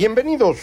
Bienvenidos,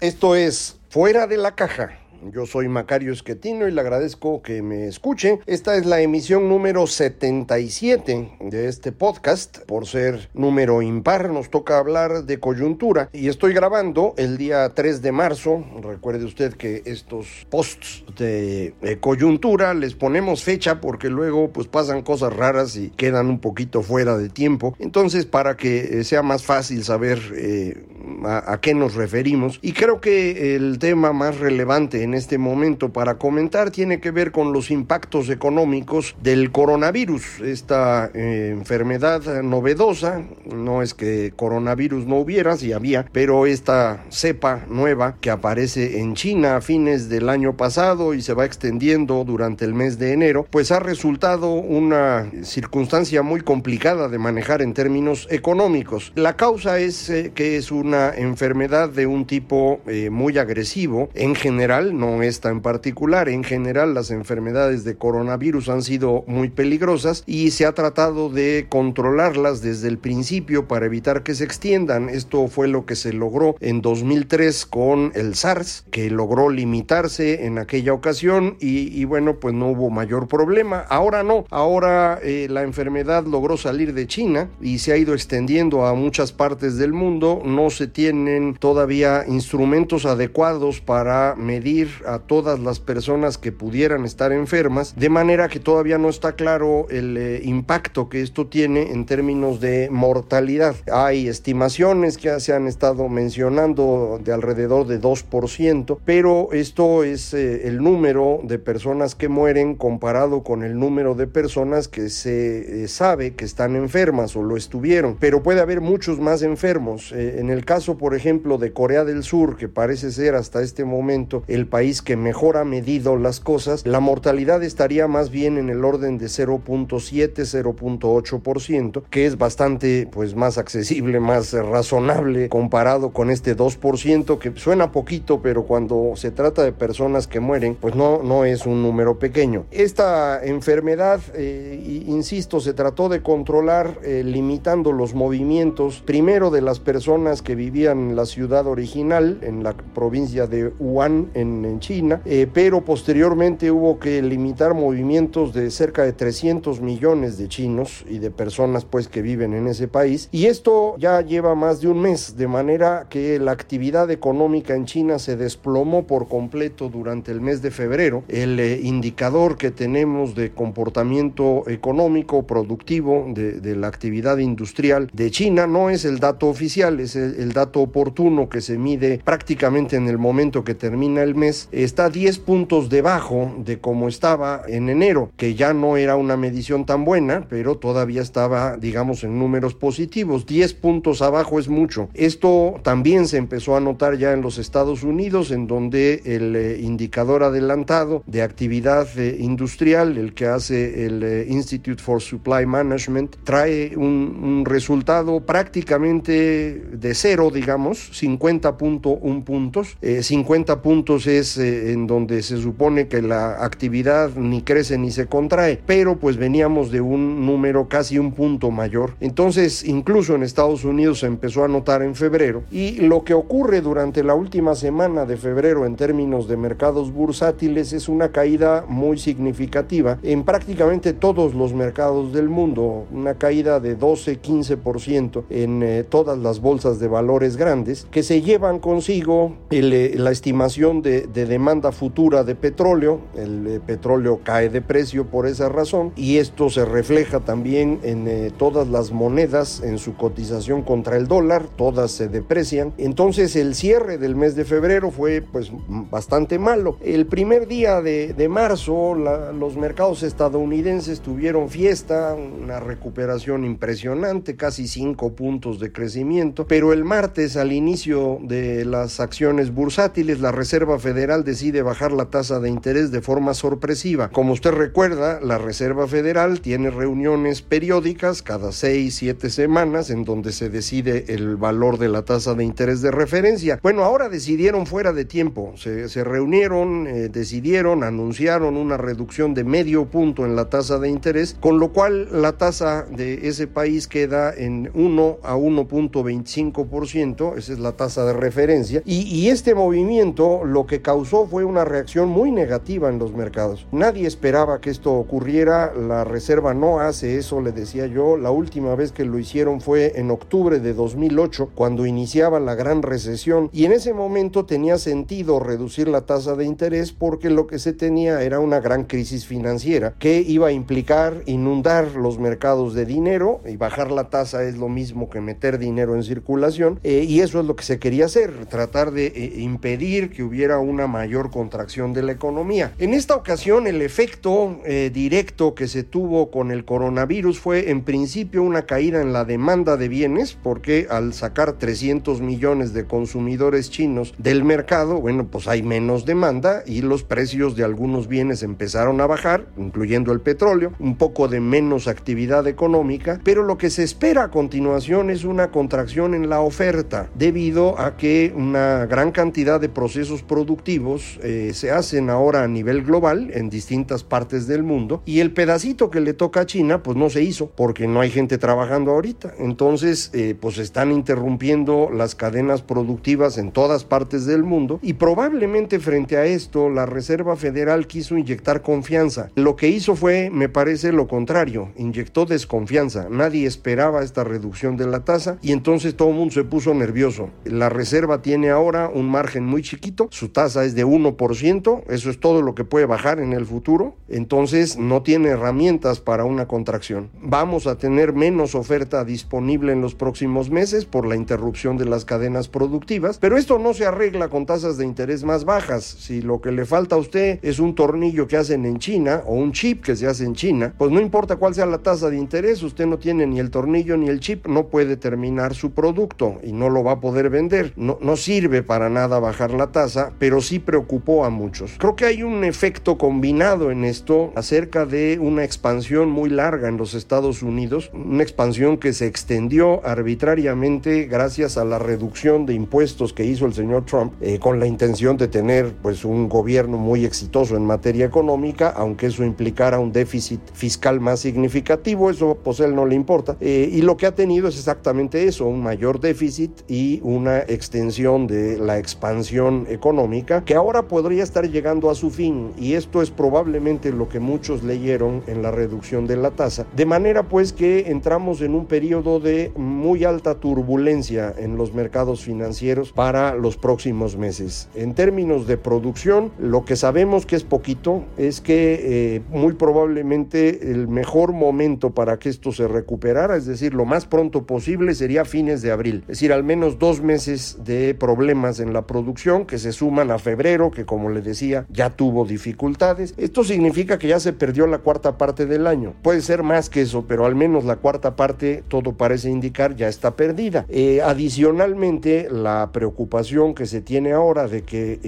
esto es Fuera de la Caja. Yo soy Macario Esquetino y le agradezco que me escuche. Esta es la emisión número 77 de este podcast. Por ser número impar, nos toca hablar de coyuntura y estoy grabando el día 3 de marzo. Recuerde usted que estos posts de coyuntura les ponemos fecha porque luego pues pasan cosas raras y quedan un poquito fuera de tiempo. Entonces, para que eh, sea más fácil saber eh, a, a qué nos referimos, y creo que el tema más relevante en este momento para comentar tiene que ver con los impactos económicos del coronavirus, esta eh, enfermedad novedosa, no es que coronavirus no hubiera, si había, pero esta cepa nueva que aparece en China a fines del año pasado y se va extendiendo durante el mes de enero, pues ha resultado una circunstancia muy complicada de manejar en términos económicos. La causa es eh, que es una enfermedad de un tipo eh, muy agresivo en general, no esta en particular. En general, las enfermedades de coronavirus han sido muy peligrosas y se ha tratado de controlarlas desde el principio para evitar que se extiendan. Esto fue lo que se logró en 2003 con el SARS, que logró limitarse en aquella ocasión y, y bueno, pues no hubo mayor problema. Ahora no, ahora eh, la enfermedad logró salir de China y se ha ido extendiendo a muchas partes del mundo. No se tienen todavía instrumentos adecuados para medir a todas las personas que pudieran estar enfermas, de manera que todavía no está claro el eh, impacto que esto tiene en términos de mortalidad. Hay estimaciones que se han estado mencionando de alrededor de 2%, pero esto es eh, el número de personas que mueren comparado con el número de personas que se eh, sabe que están enfermas o lo estuvieron, pero puede haber muchos más enfermos. en el caso, por ejemplo, de Corea del Sur, que parece ser hasta este momento el país que mejor ha medido las cosas, la mortalidad estaría más bien en el orden de 0.7, 0.8%, que es bastante pues más accesible, más razonable comparado con este 2% que suena poquito, pero cuando se trata de personas que mueren, pues no, no es un número pequeño. Esta enfermedad, eh, insisto, se trató de controlar eh, limitando los movimientos, primero de las personas que vivían en la ciudad original, en la provincia de Wuhan, en, en China, eh, pero posteriormente hubo que limitar movimientos de cerca de 300 millones de chinos y de personas pues que viven en ese país. Y esto ya lleva más de un mes de manera que la actividad económica en China se desplomó por completo durante el mes de febrero. El eh, indicador que tenemos de comportamiento económico productivo de, de, la actividad industrial de China no es el dato oficial es el, el dato oportuno que se mide prácticamente en el momento que termina el mes está 10 puntos debajo de como estaba en enero, que ya no era una medición tan buena, pero todavía estaba, digamos, en números positivos. 10 puntos abajo es mucho. Esto también se empezó a notar ya en los Estados Unidos, en donde el eh, indicador adelantado de actividad eh, industrial, el que hace el eh, Institute for Supply Management, trae un, un resultado prácticamente de cero, digamos, 50.1 puntos. 50 puntos es en donde se supone que la actividad ni crece ni se contrae, pero pues veníamos de un número casi un punto mayor. Entonces, incluso en Estados Unidos se empezó a notar en febrero y lo que ocurre durante la última semana de febrero en términos de mercados bursátiles es una caída muy significativa en prácticamente todos los mercados del mundo, una caída de 12-15% en eh, todas las bolsas de valores grandes que se llevan consigo el, eh, la estimación de, de de demanda futura de petróleo, el eh, petróleo cae de precio por esa razón y esto se refleja también en eh, todas las monedas en su cotización contra el dólar, todas se deprecian. Entonces el cierre del mes de febrero fue pues bastante malo. El primer día de, de marzo los mercados estadounidenses tuvieron fiesta, una recuperación impresionante, casi 5 puntos de crecimiento, pero el martes al inicio de las acciones bursátiles la Reserva Federal decide bajar la tasa de interés de forma sorpresiva. Como usted recuerda, la Reserva Federal tiene reuniones periódicas cada 6, 7 semanas en donde se decide el valor de la tasa de interés de referencia. Bueno, ahora decidieron fuera de tiempo, se, se reunieron, eh, decidieron, anunciaron una reducción de medio punto en la tasa de interés, con lo cual la tasa de ese país queda en 1 a 1.25%, esa es la tasa de referencia, y, y este movimiento lo que causó fue una reacción muy negativa en los mercados. Nadie esperaba que esto ocurriera, la Reserva no hace eso, le decía yo, la última vez que lo hicieron fue en octubre de 2008, cuando iniciaba la gran recesión, y en ese momento tenía sentido reducir la tasa de interés porque lo que se tenía era una gran crisis financiera que iba a implicar inundar los mercados de dinero y bajar la tasa es lo mismo que meter dinero en circulación eh, y eso es lo que se quería hacer, tratar de eh, impedir que hubiera una mayor contracción de la economía. En esta ocasión el efecto eh, directo que se tuvo con el coronavirus fue en principio una caída en la demanda de bienes porque al sacar 300 millones de consumidores chinos del mercado, bueno, pues hay menos demanda y los precios de algunos bienes empezaron a bajar, incluyendo el petróleo, un poco de menos actividad económica, pero lo que se espera a continuación es una contracción en la oferta debido a que una gran cantidad de procesos productivos eh, se hacen ahora a nivel global en distintas partes del mundo y el pedacito que le toca a China pues no se hizo porque no hay gente trabajando ahorita. Entonces eh, pues están interrumpiendo las cadenas productivas en todas partes del mundo y probablemente frente a esto la Reserva Federal quiso inyectar confianza. Lo que hizo fue, me parece, lo contrario, inyectó desconfianza. Nadie esperaba esta reducción de la tasa y entonces todo el mundo se puso nervioso. La Reserva tiene ahora un margen muy chiquito, su tasa es de 1%, eso es todo lo que puede bajar en el futuro, entonces no tiene herramientas para una contracción. Vamos a tener menos oferta disponible en los próximos meses por la interrupción de las cadenas productivas, pero esto no se arregla con tasas de interés más bajas. Si lo que le falta a usted es un tornillo que hacen en China o un chip que se hace en China, pues no importa cuál sea la tasa de interés, usted no tiene ni el tornillo ni el chip, no puede terminar su producto y no lo va a poder vender. No, no sirve para nada bajar la tasa, pero sí preocupó a muchos. Creo que hay un efecto combinado en esto acerca de una expansión muy larga en los Estados Unidos, una expansión que se extendió arbitrariamente gracias a la reducción de impuestos que hizo el señor Trump eh, con la intención de tener pues un gobierno muy exitoso en materia económica, aunque eso implicara un déficit fiscal más significativo, eso pues él no le importa. Eh, y lo que ha tenido es exactamente eso, un mayor déficit y una extensión de la expansión económica que ahora podría estar llegando a su fin y esto es probablemente lo que muchos leyeron en la reducción de la tasa. De manera pues que entramos en un periodo de muy alta turbulencia en los mercados financieros para los próximos meses. En términos de producción, lo que sabemos que es poquito es que eh, muy probablemente el mejor momento para que esto se recuperara, es decir, lo más pronto posible sería fines de abril, es decir, al menos dos meses de problemas en la producción que se suman a febrero, que como le decía, ya tuvo dificultades. Esto significa que ya se perdió la cuarta parte del año. Puede ser más que eso, pero al menos la cuarta parte, todo parece indicar, ya está perdida. Eh, adicionalmente, la preocupación que se tiene ahora de que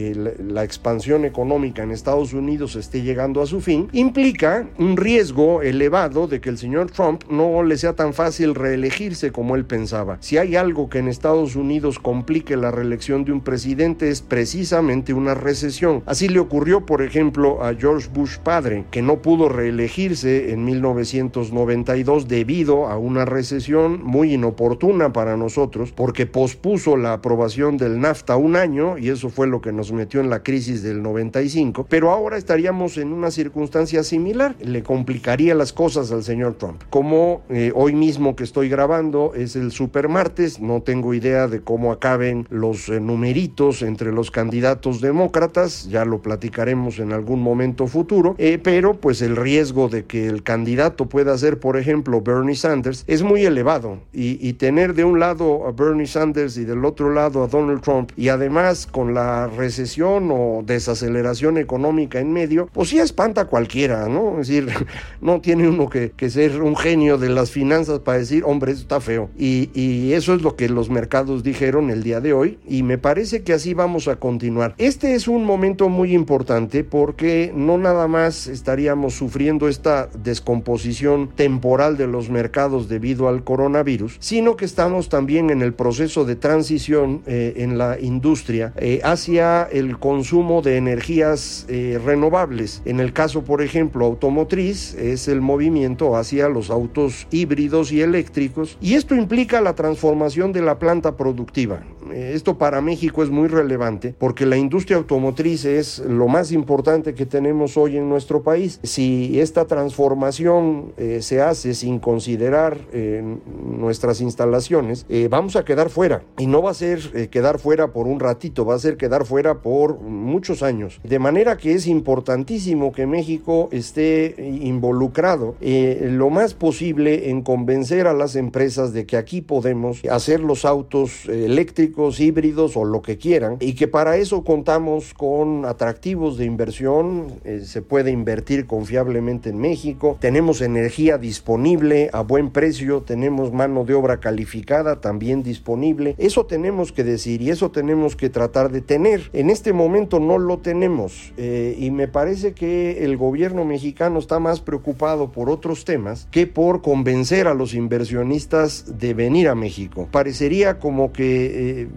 la expansión económica en Estados Unidos esté llegando a su fin, implica un riesgo elevado de que el señor Trump no le sea tan fácil reelegirse como él pensaba. Si hay algo que en Estados Unidos complique la reelección de un presidente es precisamente una recesión. Así le ocurrió, por ejemplo, a George Bush padre, que no pudo reelegirse en 1992 debido a una recesión muy inoportuna para nosotros, porque pospuso la aprobación del NAFTA un año y eso fue lo que nos metió en la crisis del 95, pero ahora estaríamos en una circunstancia similar, le complicaría las cosas al señor Trump. Como eh, hoy mismo que estoy grabando es el super martes, no tengo idea de cómo acaben los eh, numeritos entre los candidatos demócratas, ya lo platicaremos en algún momento futuro, eh, pero pues el riesgo de que el candidato pueda ser, por ejemplo, Bernie Sanders, es muy elevado y, tener de un lado a Bernie Sanders y del otro lado a Donald Trump y además con la recesión o desaceleración económica en medio, pues sí espanta a cualquiera, ¿no? Es decir, no tiene uno que, ser un genio de las finanzas para decir, hombre, eso está feo. Y eso es lo que los mercados dijeron el día de hoy y me parece que así vamos a continuar. Este es un momento muy importante porque no nada más estaríamos sufriendo esta descomposición temporal de los mercados debido al coronavirus, sino que estamos también en el proceso de transición eh, en la industria eh, hacia el consumo de energías eh, renovables. En el caso, por ejemplo, automotriz, es el movimiento hacia los autos híbridos y eléctricos y esto implica la transformación de la planta productiva. Esto para México es muy relevante porque la industria automotriz es lo más importante que tenemos hoy en nuestro país. Si esta transformación eh, se hace sin considerar eh, nuestras instalaciones, eh, vamos a quedar fuera. Y no va a ser quedar fuera por un ratito, va a ser quedar fuera por muchos años. De manera que es importantísimo que México esté involucrado lo más posible en convencer a las empresas de que aquí podemos hacer los autos eléctricos, híbridos o lo que quieran y que para eso contamos con atractivos de inversión, eh, se puede invertir confiablemente en México, tenemos energía disponible a buen precio, tenemos mano de obra calificada también disponible, eso tenemos que decir y eso tenemos que tratar de tener. En este momento no lo tenemos eh, y me parece que el gobierno mexicano está más preocupado por otros temas que por convencer a los inversionistas de venir a México. Parecería como que eh,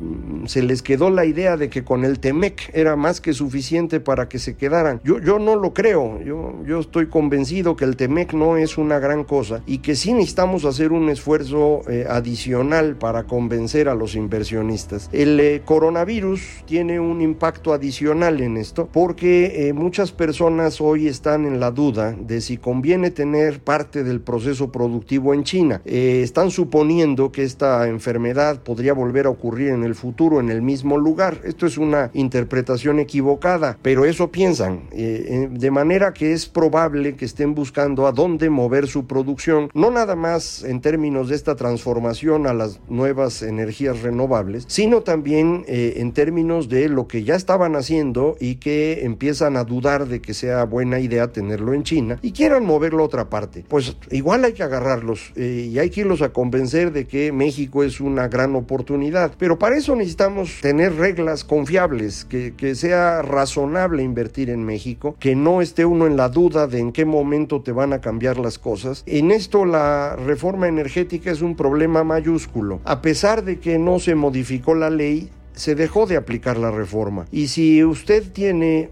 se les quedó la idea de que con el TEMEC era más que suficiente para que se quedaran. Yo, yo no lo creo, yo, yo estoy convencido que el TEMEC no es una gran cosa y que sí necesitamos hacer un esfuerzo eh, adicional para convencer a los inversionistas. El eh, coronavirus tiene un impacto adicional en esto porque eh, muchas personas hoy están en la duda de si conviene tener parte del proceso productivo en China. están suponiendo que esta enfermedad podría volver a ocurrir en el futuro en el mismo lugar. Esto es una interpretación equivocada, pero eso piensan. Eh, eh, de manera que es probable que estén buscando a dónde mover su producción, no nada más en términos de esta transformación a las nuevas energías renovables, sino también eh, en términos de lo que ya estaban haciendo y que empiezan a dudar de que sea buena idea tenerlo en China y quieran moverlo a otra parte. Pues igual hay que agarrarlos y hay que irlos a convencer de que México es una gran oportunidad, pero para eso necesitamos tener reglas confiables, que, que, sea razonable invertir en México, que no esté uno en la duda de en qué momento te van a cambiar las cosas. En esto la reforma energética es un problema mayúsculo. A pesar de que no se modificó la ley, se dejó de aplicar la reforma. Y si usted tiene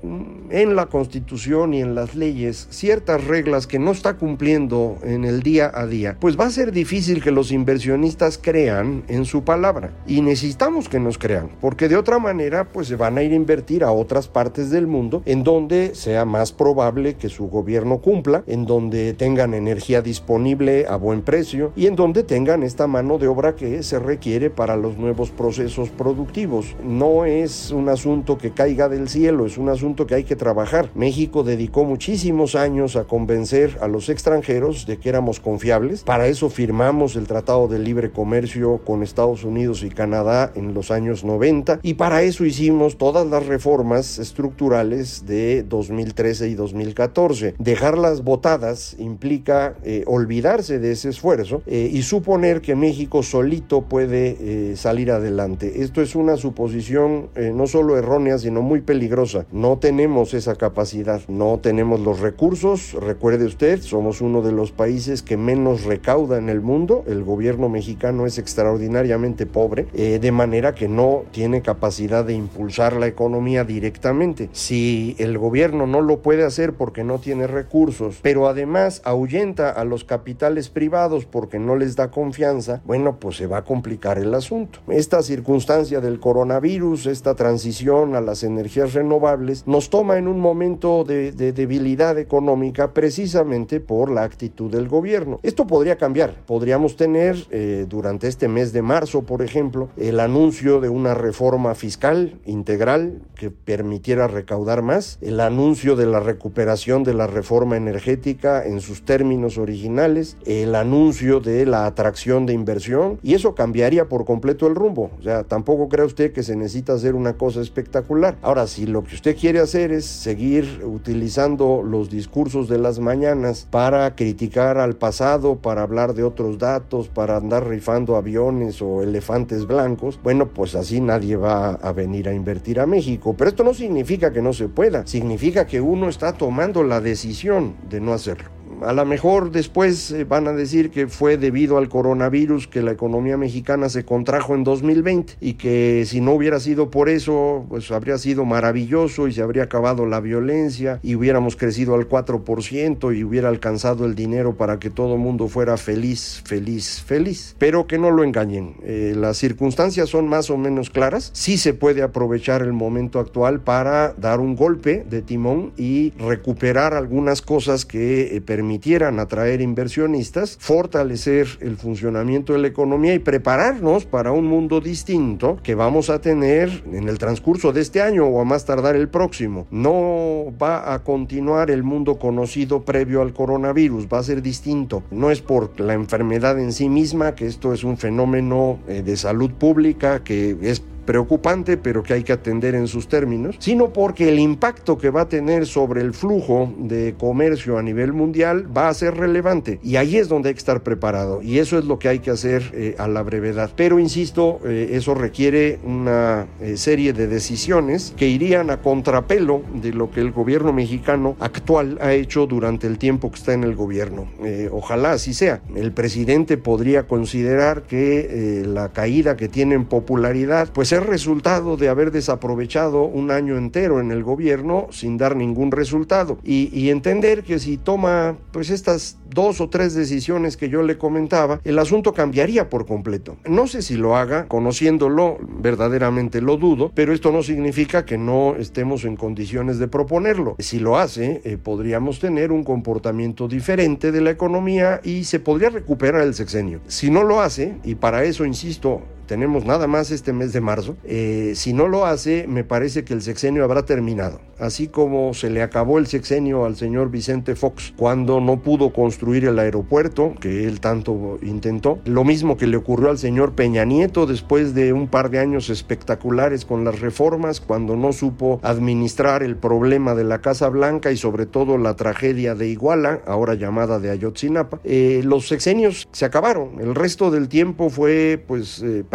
en la Constitución y en las leyes ciertas reglas que no está cumpliendo en el día a día, pues va a ser difícil que los inversionistas crean en su palabra. Y necesitamos que nos crean, porque de otra manera, pues se van a ir a invertir a otras partes del mundo en donde sea más probable que su gobierno cumpla, en donde tengan energía disponible a buen precio y en donde tengan esta mano de obra que se requiere para los nuevos procesos productivos. No es un asunto que caiga del cielo, es un asunto que hay que trabajar. México dedicó muchísimos años a convencer a los extranjeros de que éramos confiables. Para eso firmamos el Tratado de Libre Comercio con Estados Unidos y Canadá en los años 90 y para eso hicimos todas las reformas estructurales de 2013 y 2014. Dejarlas votadas implica eh, olvidarse de ese esfuerzo eh, y suponer que México solito puede eh, salir adelante. Esto es una suposición eh, no solo errónea, sino muy peligrosa. No tenemos esa capacidad, no tenemos los recursos. Recuerde usted, somos uno de los países que menos recauda en el mundo. El gobierno mexicano es extraordinariamente pobre, eh, de manera que no tiene capacidad de impulsar la economía directamente. Si el gobierno no lo puede hacer porque no tiene recursos, pero además ahuyenta a los capitales privados porque no les da confianza, bueno, pues se va a complicar el asunto. Esta circunstancia del coronavirus, esta transición a las energías renovables, nos toma en un momento de, debilidad económica precisamente por la actitud del gobierno. Esto podría cambiar. Podríamos tener eh, durante este mes de marzo, por ejemplo, el anuncio de una reforma fiscal integral que permitiera recaudar más, el anuncio de la recuperación de la reforma energética en sus términos originales, el anuncio de la atracción de inversión y eso cambiaría por completo el rumbo. O sea, tampoco cree usted que se necesita hacer una cosa espectacular. Ahora, si lo que usted quiere hacer es seguir utilizando los discursos de las mañanas para criticar al pasado, para hablar de otros datos, para andar rifando aviones o elefantes blancos, bueno, pues así nadie va a venir a invertir a México. Pero esto no significa que no se pueda, significa que uno está tomando la decisión de no hacerlo. A lo mejor después eh, van a decir que fue debido al coronavirus que la economía mexicana se contrajo en 2020 y que si no hubiera sido por eso, pues habría sido maravilloso y se habría acabado la violencia y hubiéramos crecido al 4% y hubiera alcanzado el dinero para que todo el mundo fuera feliz, feliz, feliz. Pero que no lo engañen. Eh, las circunstancias son más o menos claras. Sí se puede aprovechar el momento actual para dar un golpe de timón y recuperar algunas cosas que eh, permiten permitieran atraer inversionistas, fortalecer el funcionamiento de la economía y prepararnos para un mundo distinto que vamos a tener en el transcurso de este año o a más tardar el próximo. No va a continuar el mundo conocido previo al coronavirus, va a ser distinto. No es por la enfermedad en sí misma, que esto es un fenómeno eh, de salud pública que es preocupante, pero que hay que atender en sus términos, sino porque el impacto que va a tener sobre el flujo de comercio a nivel mundial va a ser relevante. Y ahí es donde hay que estar preparado. Y eso es lo que hay que hacer eh, a la brevedad. Pero, insisto, eh, eso requiere una eh, serie de decisiones que irían a contrapelo de lo que el gobierno mexicano actual ha hecho durante el tiempo que está en el gobierno. ojalá así sea. El presidente podría considerar que la caída que tiene en popularidad, pues ser resultado de haber desaprovechado un año entero en el gobierno sin dar ningún resultado y, y entender que si toma pues estas dos o tres decisiones que yo le comentaba, el asunto cambiaría por completo. No sé si lo haga, conociéndolo, verdaderamente lo dudo, pero esto no significa que no estemos en condiciones de proponerlo. Si lo hace, eh, podríamos tener un comportamiento diferente de la economía y se podría recuperar el sexenio. Si no lo hace, y para eso, insisto, tenemos nada más este mes de marzo, eh, si no lo hace, me parece que el sexenio habrá terminado. Así como se le acabó el sexenio al señor Vicente Fox cuando no pudo construir el aeropuerto, que él tanto intentó. Lo mismo que le ocurrió al señor Peña Nieto después de un par de años espectaculares con las reformas, cuando no supo administrar el problema de la Casa Blanca y sobre todo la tragedia de Iguala, ahora llamada de Ayotzinapa. Eh, los sexenios se acabaron. El resto del tiempo fue pues eh,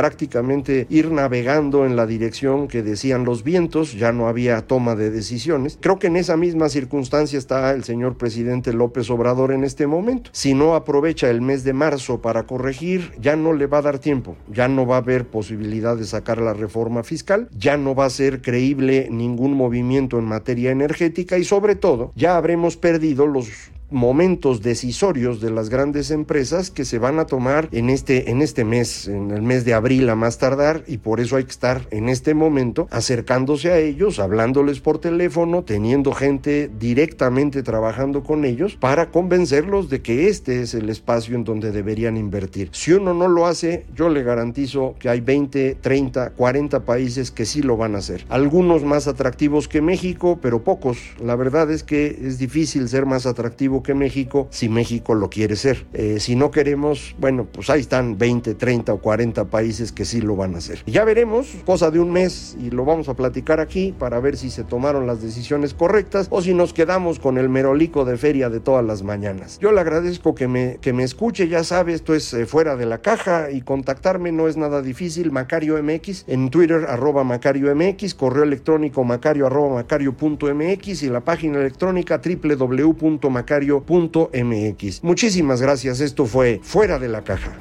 ir navegando en la dirección que decían los vientos, ya no había toma de decisiones. Creo que en esa misma circunstancia está el señor presidente López Obrador en este momento. Si no aprovecha el mes de marzo para corregir, ya no le va a dar tiempo, ya no va a haber posibilidad de sacar la reforma fiscal, ya no va a ser creíble ningún movimiento en materia energética y sobre todo ya habremos perdido los momentos decisorios de las grandes empresas que se van a tomar en este, en este mes, en el mes de abril a más tardar, y por eso hay que estar en este momento acercándose a ellos, hablándoles por teléfono, teniendo gente directamente trabajando con ellos para convencerlos de que este es el espacio en donde deberían invertir. Si uno no lo hace, yo le garantizo que hay 20, 30, 40 países que sí lo van a hacer. Algunos más atractivos que México, pero pocos. La verdad es que es difícil ser más atractivo que México si México lo quiere ser. Eh, si no queremos, bueno, pues ahí están 20, 30 o 40 países que sí lo van a hacer. Ya veremos, cosa de un mes, y lo vamos a platicar aquí para ver si se tomaron las decisiones correctas o si nos quedamos con el merolico de feria de todas las mañanas. Yo le agradezco que me, que me escuche, ya sabe, esto es eh, fuera de la caja y contactarme no es nada difícil, Macario MX, en Twitter arroba Macario MX, correo electrónico macario arroba macario.mx y la página electrónica www.macario mx Muchísimas gracias, esto fue Fuera de la Caja.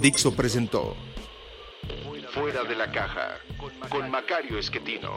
Dixo presentó Fuera de la Caja con Macario Esquetino.